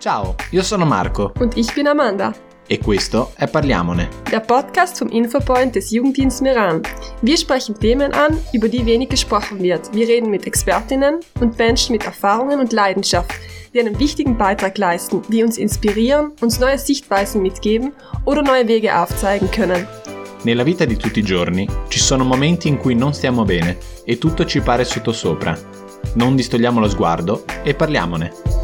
Ciao, io sono Marco Und ich bin Amanda, e questo è Parliamone. der Podcast vom Infopoint des Jugenddienst Meran. Wir sprechen Themen an, über die wenig gesprochen wird. Wir reden mit Expertinnen und Menschen mit Erfahrungen und Leidenschaft, die einen wichtigen Beitrag leisten, die uns inspirieren, uns neue Sichtweisen mitgeben oder neue Wege aufzeigen können. Nella vita di tutti i giorni ci sono momenti in cui non stiamo bene e tutto ci pare sottosopra. Non distogliamo lo sguardo e parliamone.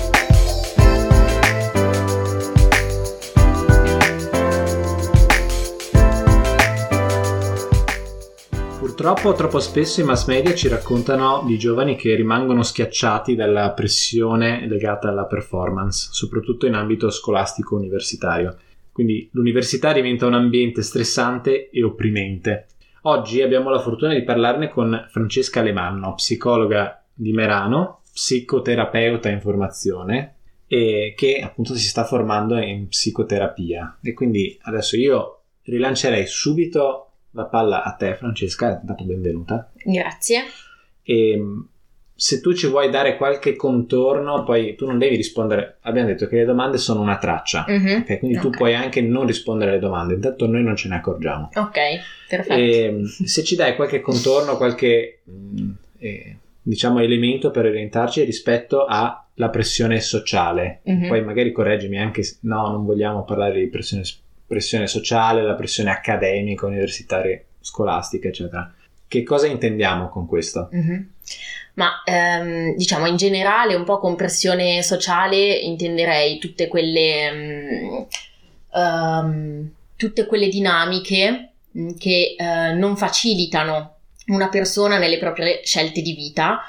Purtroppo troppo spesso i mass media ci raccontano di giovani che rimangono schiacciati dalla pressione legata alla performance, soprattutto in ambito scolastico universitario. Quindi l'università diventa un ambiente stressante e opprimente. Oggi abbiamo la fortuna di parlarne con Francesca Alemanno, psicologa di Merano, psicoterapeuta in formazione e che appunto si sta formando in psicoterapia. E quindi adesso io rilancerei subito la palla a te, Francesca, dato benvenuta. Grazie. E se tu ci vuoi dare qualche contorno, poi tu non devi rispondere. Abbiamo detto che le domande sono una traccia, Mhm. ok? Quindi tu Ok. puoi anche non rispondere alle domande, intanto noi non ce ne accorgiamo. Ok, perfetto. E, se ci dai qualche contorno, qualche mm, eh, diciamo elemento per orientarci rispetto alla pressione sociale, Mhm. poi magari correggimi anche se no, non vogliamo parlare di pressione, pressione sociale, la pressione accademica, universitaria, scolastica, eccetera. Che cosa intendiamo con questo? Mhm. Ma ehm, diciamo in generale, un po' con pressione sociale, intenderei tutte quelle, mm, ehm, tutte quelle dinamiche mm, che eh, non facilitano una persona nelle proprie scelte di vita,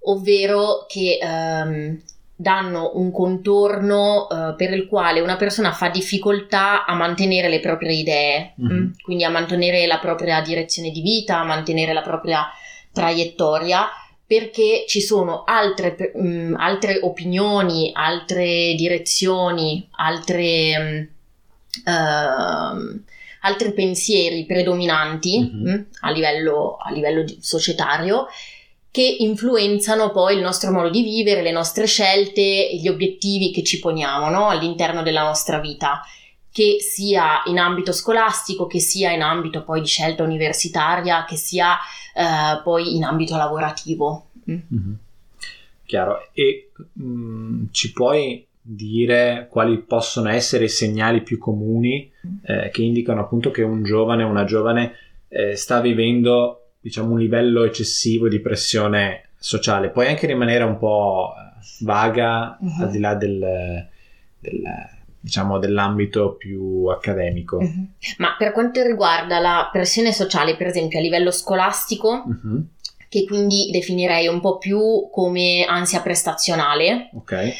ovvero che ehm, danno un contorno eh, per il quale una persona fa difficoltà a mantenere le proprie idee, Mhm. mm, quindi a mantenere la propria direzione di vita, a mantenere la propria traiettoria perché ci sono altre, mh, altre opinioni, altre direzioni, altre, mh, ehm, altri pensieri predominanti Mhm. mh, a livello, a livello societario che influenzano poi il nostro modo di vivere, le nostre scelte e gli obiettivi che ci poniamo no? all'interno della nostra vita che sia in ambito scolastico, che sia in ambito poi di scelta universitaria, che sia eh, poi in ambito lavorativo. Mm. Mhm. Chiaro. E mm, ci puoi dire quali possono essere i segnali più comuni eh, che indicano appunto che un giovane o una giovane eh, sta vivendo diciamo un livello eccessivo di pressione sociale? Puoi anche rimanere un po' eh, vaga Mhm. al di là del, del- diciamo dell'ambito più accademico. Mhm. Ma per quanto riguarda la pressione sociale, per esempio a livello scolastico, Mhm. che quindi definirei un po' più come ansia prestazionale, Ok.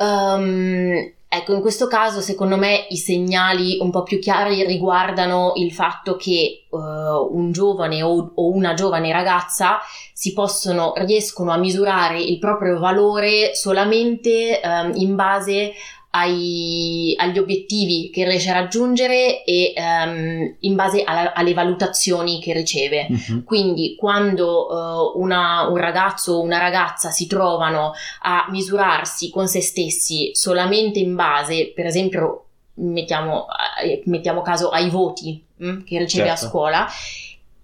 Ehm, ecco, in questo caso, secondo me, i segnali un po' più chiari riguardano il fatto che eh, un giovane o, o una giovane ragazza si possono, riescono a misurare il proprio valore solamente ehm, in base ai- agli obiettivi che riesce a raggiungere e ehm, in base alla- alle valutazioni che riceve. Mhm. Quindi quando eh, una- un ragazzo o una ragazza si trovano a misurarsi con se stessi solamente in base, per esempio, mettiamo, eh, mettiamo caso ai voti mm, che riceve Certo. a scuola,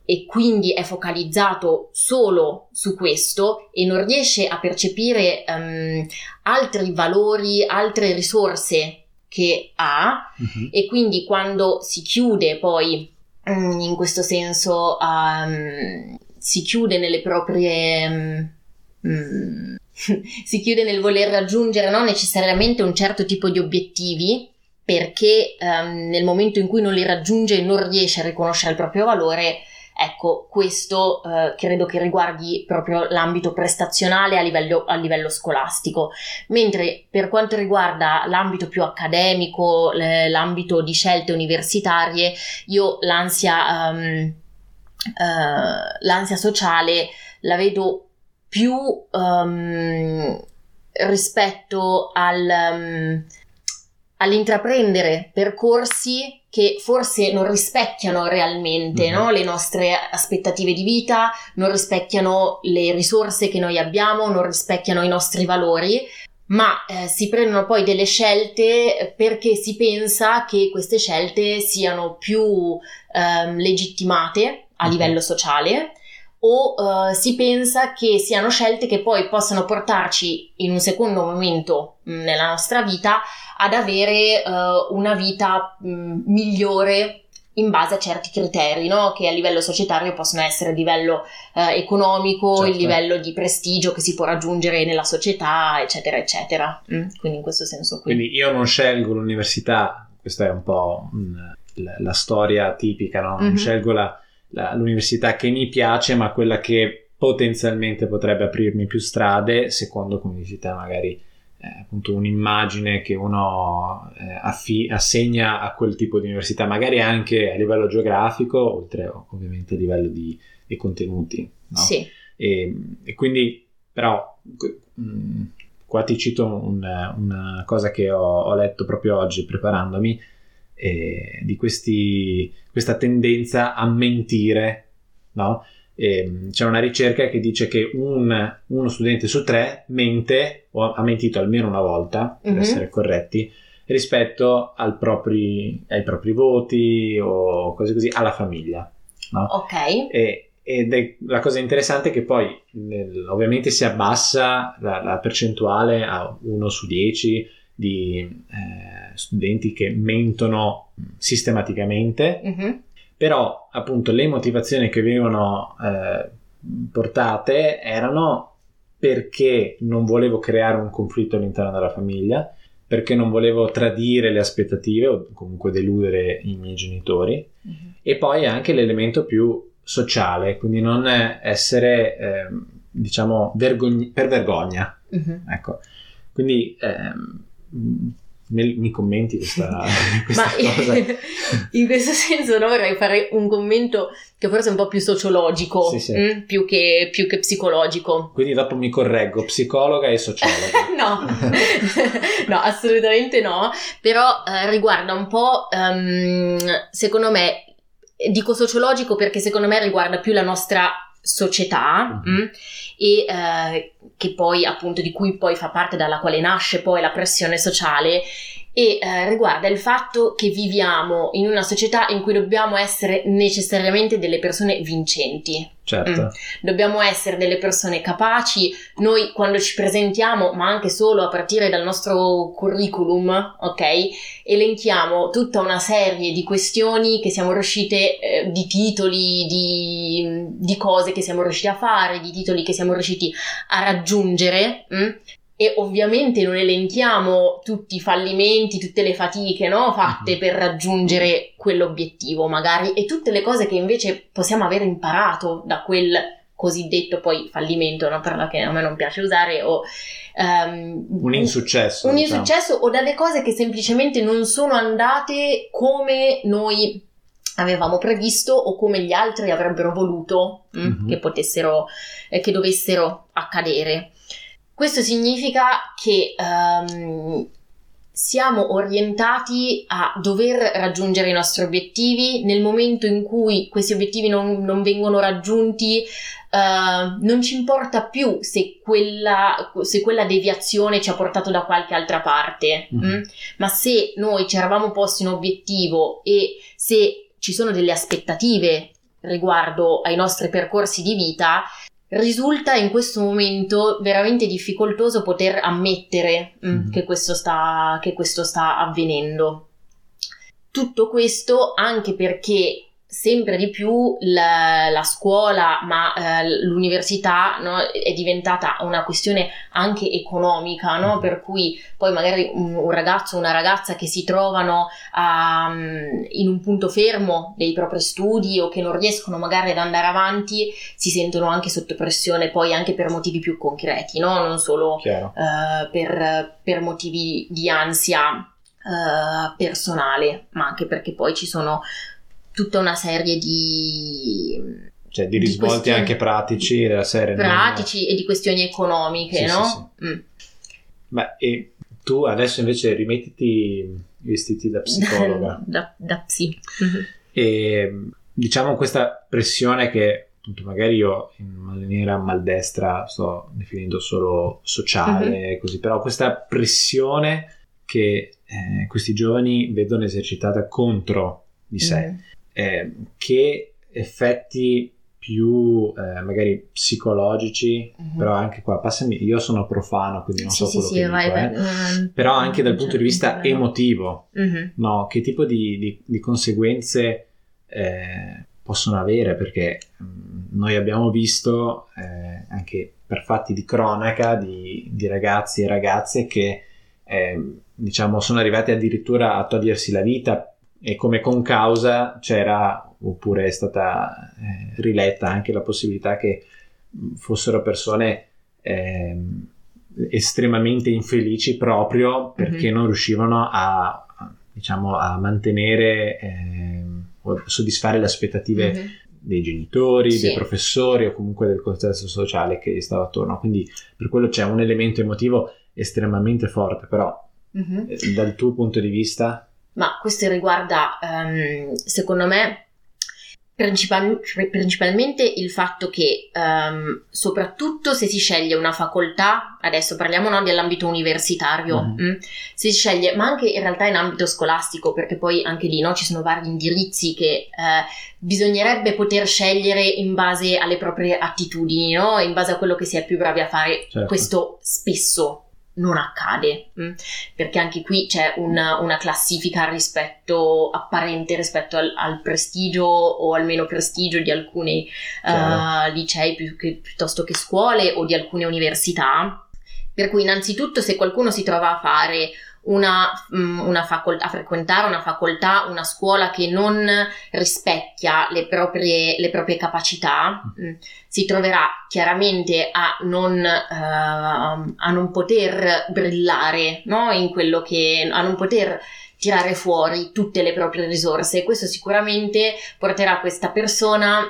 e quindi è focalizzato solo su questo e non riesce a percepire ehm, altri valori, altre risorse che ha Mhm. e quindi quando si chiude poi mm, in questo senso ehm, si chiude nelle proprie mm, mm, si chiude nel voler raggiungere non necessariamente un certo tipo di obiettivi perché ehm, nel momento in cui non li raggiunge non riesce a riconoscere il proprio valore ecco questo eh, credo che riguardi proprio l'ambito prestazionale a livello, a livello scolastico. Mentre per quanto riguarda l'ambito più accademico, l'ambito di scelte universitarie, io l'ansia, ehm, eh, l'ansia sociale la vedo più ehm, rispetto al, ehm, all'intraprendere percorsi che forse non rispecchiano realmente Mhm. no, le nostre aspettative di vita, non rispecchiano le risorse che noi abbiamo, non rispecchiano i nostri valori, ma eh, si prendono poi delle scelte perché si pensa che queste scelte siano più ehm, legittimate a livello sociale o uh, si pensa che siano scelte che poi possano portarci in un secondo momento mh, nella nostra vita ad avere uh, una vita mh, migliore in base a certi criteri, no? che a livello societario possono essere a livello eh, economico, certo. il livello di prestigio che si può raggiungere nella società, eccetera, eccetera. Mm? Quindi in questo senso qui. Quindi io non scelgo l'università, questa è un po' mh, la, la, storia tipica, no? non mm-hmm. scelgo la, la, l'università che mi piace, ma quella che potenzialmente potrebbe aprirmi più strade, secondo come dici te magari eh, appunto un'immagine che uno eh, affi- assegna a quel tipo di università, magari anche a livello geografico, oltre ovviamente a livello di, di contenuti. No? Sì. E, e, quindi, però, mh, mm, qua ti cito un, una cosa che ho, ho, letto proprio oggi preparandomi, eh, di questi, questa tendenza a mentire, no? eh, c'è una ricerca che dice che un, uno studente su tre mente o ha mentito almeno una volta, per mm-hmm. essere corretti, rispetto propri, ai propri voti o cose così, alla famiglia. No? Ok. E, ed è la cosa interessante è che poi nel, ovviamente si abbassa la, la, percentuale a 1 su 10 di eh, studenti che mentono sistematicamente. Mm-hmm però appunto le motivazioni che venivano eh, portate erano perché non volevo creare un conflitto all'interno della famiglia, perché non volevo tradire le aspettative o comunque deludere i miei genitori mm-hmm. e poi anche l'elemento più sociale, quindi non essere eh, diciamo vergogn- per vergogna. Mm-hmm. Ecco. Quindi ehm, mi commenti questa, questa cosa? in questo senso no, vorrei fare un commento che forse è un po' più sociologico sì, sì. Mh, mm, più, che, più, che, psicologico. Quindi dopo mi correggo, psicologa e sociologa. no, no, assolutamente no, però eh, riguarda un po', um, secondo me, dico sociologico perché secondo me riguarda più la nostra società mm-hmm. mh, e eh, che poi appunto di cui poi fa parte dalla quale nasce poi la pressione sociale e eh, riguarda il fatto che viviamo in una società in cui dobbiamo essere necessariamente delle persone vincenti. Certo. Mm. Dobbiamo essere delle persone capaci, noi quando ci presentiamo, ma anche solo a partire dal nostro curriculum, ok? Elenchiamo tutta una serie di questioni che siamo riuscite, eh, di titoli, di, di, cose che siamo riusciti a fare, di titoli che siamo riusciti a raggiungere. Mm? E ovviamente non elenchiamo tutti i fallimenti, tutte le fatiche no? fatte mm-hmm. per raggiungere quell'obiettivo magari e tutte le cose che invece possiamo aver imparato da quel cosiddetto poi fallimento, una parola che a me non piace usare, o um, un insuccesso. Un diciamo. insuccesso o dalle cose che semplicemente non sono andate come noi avevamo previsto o come gli altri avrebbero voluto mm-hmm. che potessero, eh, che dovessero accadere. Questo significa che um, siamo orientati a dover raggiungere i nostri obiettivi nel momento in cui questi obiettivi non, non vengono raggiunti. Uh, non ci importa più se quella, se quella, deviazione ci ha portato da qualche altra parte, mm. Mm? ma se noi ci eravamo posti un obiettivo e se ci sono delle aspettative riguardo ai nostri percorsi di vita, risulta in questo momento veramente difficoltoso poter ammettere mm. che, questo sta, che questo sta avvenendo. Tutto questo anche perché sempre di più la, la scuola, ma eh, l'università no, è diventata una questione anche economica, no? Mm-hmm. per cui poi magari un, un ragazzo o una ragazza che si trovano um, in un punto fermo dei propri studi o che non riescono magari ad andare avanti, si sentono anche sotto pressione poi anche per motivi più concreti, no? non solo uh, per, per motivi di ansia. Uh, personale, ma anche perché poi ci sono tutta una serie di cioè di risvolti di anche pratici della serie pratici non... e di questioni economiche sì, no? Sì, sì. Mm. Beh, e tu adesso invece rimettiti vestiti da psicologa da, da psi e diciamo questa pressione che appunto magari io in maniera maldestra sto definendo solo sociale, uh-huh. così, però questa pressione che eh, questi giovani vedono esercitata contro di sé, uh-huh. Eh, che effetti più eh, magari psicologici, uh-huh. però anche qua, passami, io sono profano, quindi non so sì, quello sì, che sì, dico, vai, eh. vai, però anche dal punto di vista certo. emotivo, Mhm. no? che tipo di, di- di conseguenze eh, possono avere, perché mh, noi abbiamo visto eh, anche per fatti di cronaca di, di ragazzi e ragazze che eh, diciamo sono arrivati addirittura a togliersi la vita e come concausa c'era oppure è stata eh, riletta anche la possibilità che fossero persone ehm, estremamente infelici proprio perché non riuscivano a, diciamo, a mantenere ehm, o soddisfare le aspettative Mhm. dei genitori, Sì. dei professori o comunque del contesto sociale che gli stava attorno. Quindi per quello c'è un elemento emotivo estremamente forte, però Mhm. eh, dal tuo punto di vista... Ma questo riguarda, ehm, secondo me, principal- principalmente il fatto che, ehm, soprattutto se si sceglie una facoltà, adesso parliamo no, dell'ambito universitario, Mhm. mm, se si sceglie, ma anche in realtà in ambito scolastico, perché poi anche lì no, ci sono vari indirizzi che eh, bisognerebbe poter scegliere in base alle proprie attitudini, no? in base a quello che si è più bravi a fare. Certo. Questo spesso non accade. mm perché anche qui c'è una, una classifica rispetto apparente rispetto al, al prestigio o al meno prestigio di alcuni eh, licei più che- piuttosto che scuole o di alcune università. Per cui innanzitutto se qualcuno si trova a fare una, mm, una facoltà, a frequentare una facoltà, una scuola che non rispecchia le proprie, le proprie capacità, mm, si troverà chiaramente a non, ehm, a non poter brillare no? in quello che, a non poter tirare fuori tutte le proprie risorse e questo sicuramente porterà questa persona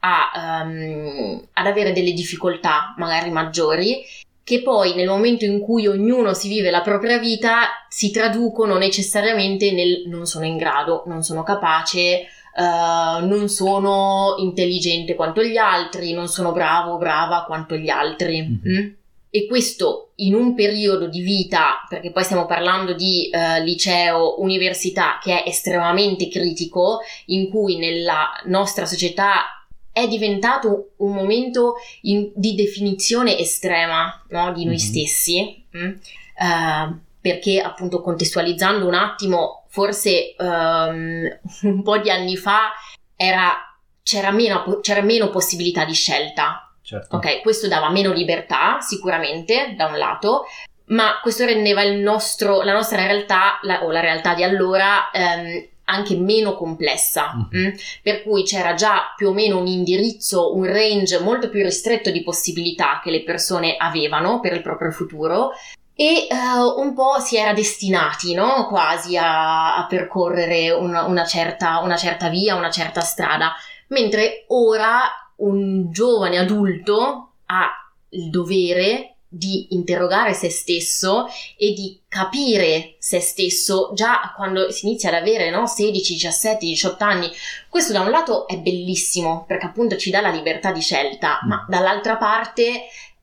a, ehm, ad avere delle difficoltà magari maggiori che poi nel momento in cui ognuno si vive la propria vita si traducono necessariamente nel non sono in grado, non sono capace, eh, non sono intelligente quanto gli altri, non sono bravo o brava quanto gli altri. Mhm. mm? E questo in un periodo di vita, perché poi stiamo parlando di eh, liceo, università, che è estremamente critico, in cui nella nostra società è diventato un momento in- di definizione estrema no, di noi Mhm. stessi, mm? Eh, perché appunto contestualizzando un attimo, forse ehm, un po' di anni fa era- c'era, meno, c'era meno possibilità di scelta. Certo. Ok, questo dava meno libertà sicuramente da un lato, ma questo rendeva il nostro- la nostra realtà, la- o la realtà di allora, ehm, anche meno complessa. Mhm. mm? Per cui c'era già più o meno un indirizzo, un range molto più ristretto di possibilità che le persone avevano per il proprio futuro. E eh, un po' si era destinati, no? Quasi a, a percorrere una, una certa, una certa via, una certa strada. Mentre ora un giovane adulto ha il dovere di interrogare se stesso e di capire se stesso già quando si inizia ad avere no, 16, 17, 18 anni. Questo da un lato è bellissimo perché appunto ci dà la libertà di scelta, Mm. ma dall'altra parte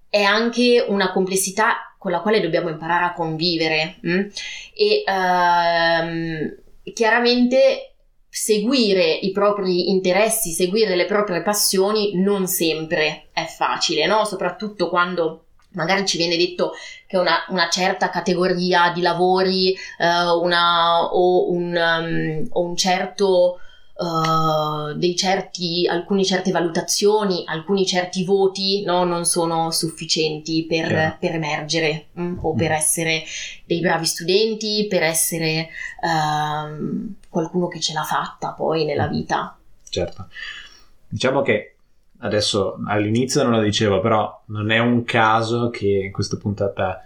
è anche una complessità con la quale dobbiamo imparare a convivere. mm? E ehm, chiaramente seguire i propri interessi, seguire le proprie passioni non sempre è facile, no? Soprattutto quando magari ci viene detto che una, una certa categoria di lavori eh, una, o, un, um, o un certo eh, dei certi, alcune certe valutazioni, alcuni certi voti no, non sono sufficienti per, Chiaro. per emergere mm, o per Mm. essere dei bravi studenti, per essere ehm, qualcuno che ce l'ha fatta poi nella vita. Certo. Diciamo che adesso all'inizio non lo dicevo, però non è un caso che questa puntata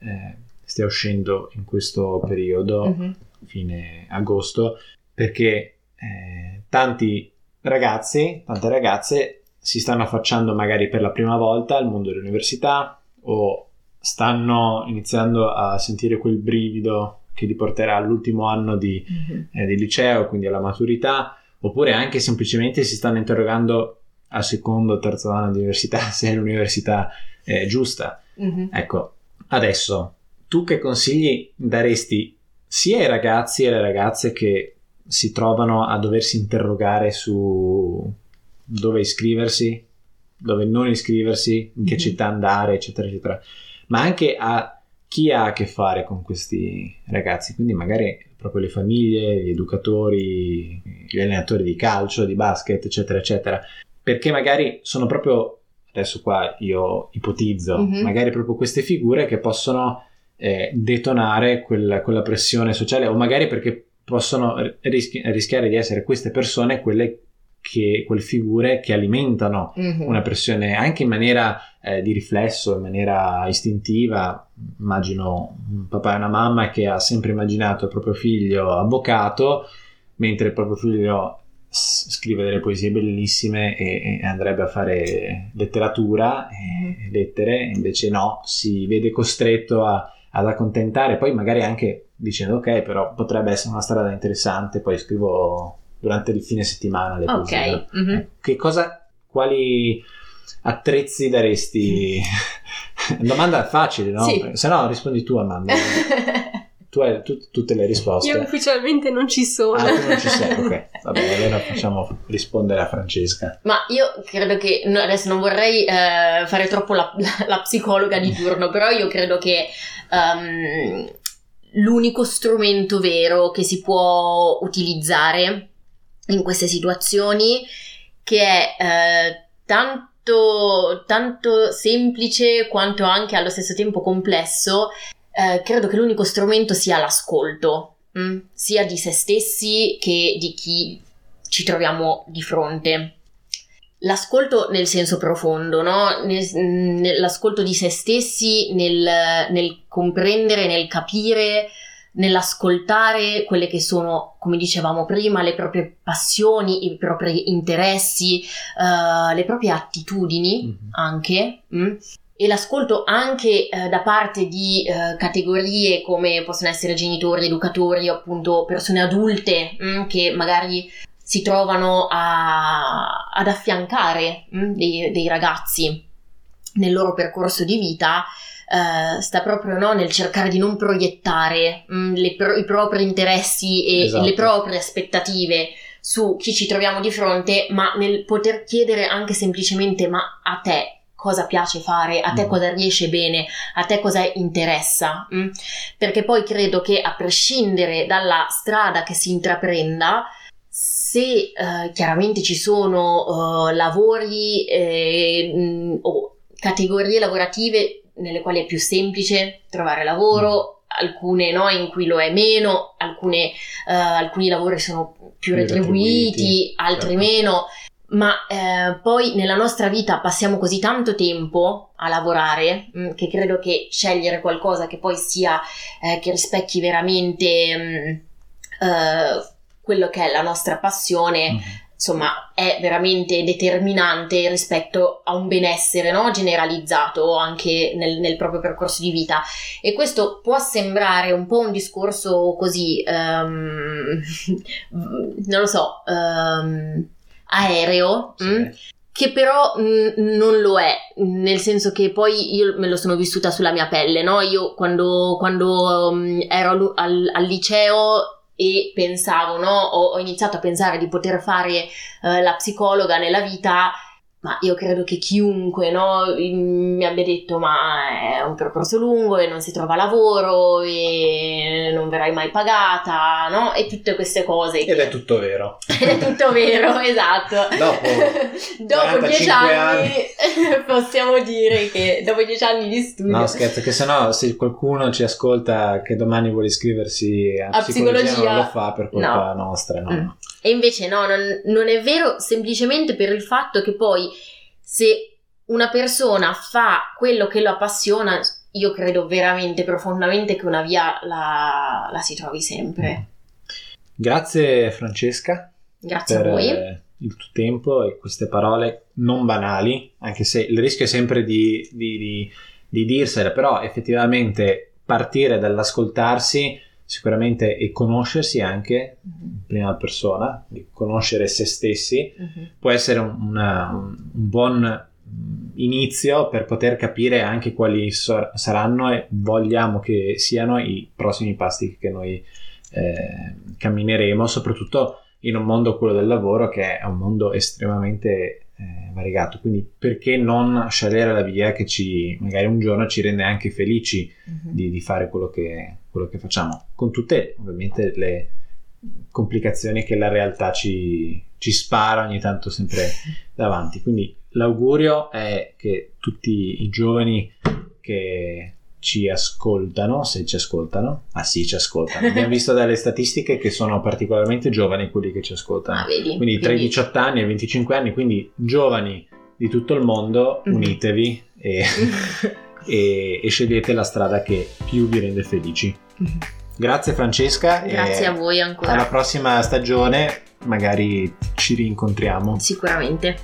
eh, stia uscendo in questo periodo, Mhm. fine agosto, perché eh, tanti ragazzi, tante ragazze si stanno affacciando magari per la prima volta al mondo dell'università o stanno iniziando a sentire quel brivido che li porterà all'ultimo anno di Mhm. eh, di liceo, quindi alla maturità, oppure anche semplicemente si stanno interrogando al secondo o terzo anno di università se è l'università eh, giusta. Mhm. Ecco, adesso tu che consigli daresti sia ai ragazzi e alle ragazze che si trovano a doversi interrogare su dove iscriversi, dove non iscriversi, in che Mhm. città andare, eccetera, eccetera, ma anche a chi ha a che fare con questi ragazzi, quindi magari proprio le famiglie, gli educatori, gli allenatori di calcio, di basket, eccetera, eccetera, perché magari sono proprio, adesso qua io ipotizzo, Mhm. magari proprio queste figure che possono eh, detonare quel- quella pressione sociale o magari perché possono rischi- rischiare di essere queste persone quelle che, quelle figure che alimentano Mhm. una pressione anche in maniera eh, di riflesso, in maniera istintiva. Immagino un papà e una mamma che ha sempre immaginato il proprio figlio avvocato, mentre il proprio figlio scrive delle poesie bellissime e, e andrebbe a fare letteratura, e lettere, e invece no, si vede costretto a- ad accontentare, poi magari anche dicendo ok, però potrebbe essere una strada interessante, poi scrivo durante il fine settimana le poesie. Ok. mhm. Eh, Che cosa, quali attrezzi daresti? Domanda facile, no? Sì. Se no rispondi tu Amanda. tu hai tu- tutte le risposte. Io ufficialmente non ci sono. Ah, tu non ci sei, ok. Vabbè, allora facciamo rispondere a Francesca. Ma io credo che no, adesso non vorrei eh, fare troppo la, la- la psicologa di turno, però io credo che ehm, l'unico strumento vero che si può utilizzare in queste situazioni, che è eh, tanto, tanto semplice quanto anche allo stesso tempo complesso, eh, credo che l'unico strumento sia l'ascolto, mm? sia di se stessi che di chi ci troviamo di fronte. L'ascolto nel senso profondo, no? Nel- nell'ascolto di se stessi, nel, nel comprendere, nel capire, nell'ascoltare quelle che sono, come dicevamo prima, le proprie passioni, i propri interessi, eh, le proprie attitudini Mhm. anche. mm? E l'ascolto anche eh, da parte di eh, categorie come possono essere genitori, educatori, appunto persone adulte mm, che magari si trovano a- ad affiancare mm, dei, dei ragazzi nel loro percorso di vita, eh, sta proprio no, nel cercare di non proiettare mm, le pro- i propri interessi e Esatto. le proprie aspettative su chi ci troviamo di fronte, ma nel poter chiedere anche semplicemente ma a te cosa piace fare, a te Mm. cosa riesce bene, a te cosa interessa, mm? perché poi credo che a prescindere dalla strada che si intraprenda, se eh, chiaramente ci sono eh, lavori eh, mh, o categorie lavorative nelle quali è più semplice trovare lavoro, alcune no, in cui lo è meno, alcune, eh, alcuni lavori sono più Più retribuiti, retribuiti, altri certo. meno, ma eh, poi nella nostra vita passiamo così tanto tempo a lavorare mh, che credo che scegliere qualcosa che poi sia, eh, che rispecchi veramente mh, eh, quello che è la nostra passione, Mhm. insomma, è veramente determinante rispetto a un benessere no? generalizzato anche nel, nel proprio percorso di vita. E questo può sembrare un po' un discorso così, ehm, non lo so, ehm, aereo. Sì. mm? che però mh, non lo è, nel senso che poi io me lo sono vissuta sulla mia pelle, no? Io quando, quando mh, ero al, al- al liceo e pensavo, no? Ho, ho iniziato a pensare di poter fare eh, la psicologa nella vita, ma io credo che chiunque, no? mi abbia detto ma è un percorso lungo e non si trova lavoro e non verrai mai pagata, no? E tutte queste cose. Ed è tutto vero. Ed è tutto vero, esatto. Dopo Dopo 45 dieci anni, possiamo dire che dopo dieci anni di studio No, scherzo, che se no, se qualcuno ci ascolta che domani vuole iscriversi a, A psicologia, psicologia, non lo fa per colpa nostra, no. Mm. E invece no, non, non è vero semplicemente per il fatto che poi se una persona fa quello che lo appassiona, io credo veramente profondamente che una via la, la si trovi sempre. Grazie Francesca Grazie per a voi. eh, il tuo tempo e queste parole non banali, anche se il rischio è sempre di, di, di, di dirsele, però effettivamente partire dall'ascoltarsi sicuramente e conoscersi anche in prima persona, conoscere se stessi, Mhm. può essere un, una- un buon mm, inizio per poter capire anche quali so- saranno e vogliamo che siano i prossimi passi che noi eh, cammineremo, soprattutto in un mondo, quello del lavoro, che è un mondo estremamente eh, variegato. Quindi perché non scegliere la via che ci, magari un giorno ci rende anche felici Mhm. di, di fare quello che, quello che facciamo, con tutte ovviamente le complicazioni che la realtà ci, ci spara ogni tanto sempre davanti. Quindi l'augurio è che tutti i giovani che ci ascoltano, se ci ascoltano, ah sì, ci ascoltano. Abbiamo visto dalle statistiche che sono particolarmente giovani quelli che ci ascoltano. Ah, vedi? Quindi tra i 18 anni e i 25 anni, quindi giovani di tutto il mondo, Mhm. unitevi e, e- e scegliete la strada che più vi rende felici. Grazie Francesca. Grazie e a voi ancora. Alla prossima stagione magari ci rincontriamo. Sicuramente.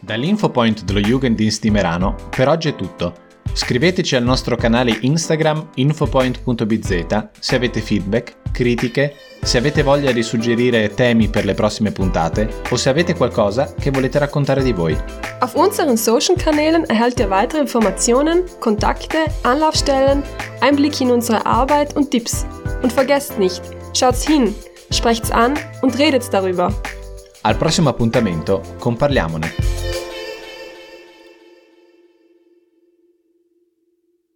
Dall'infopoint dello Jugenddienst di Merano per oggi è tutto. Scriveteci al nostro canale Instagram infopoint.bz se avete feedback, critiche, se avete voglia di suggerire temi per le prossime puntate o se avete qualcosa che volete raccontare di voi. Auf unseren Social-Kanälen erhaltet ihr weitere Informationen, Kontakte, Anlaufstellen, Einblicke in unsere Arbeit und Tipps. Und vergesst nicht, schaut's hin, sprecht's an und redet's darüber. Al prossimo appuntamento con Parliamone.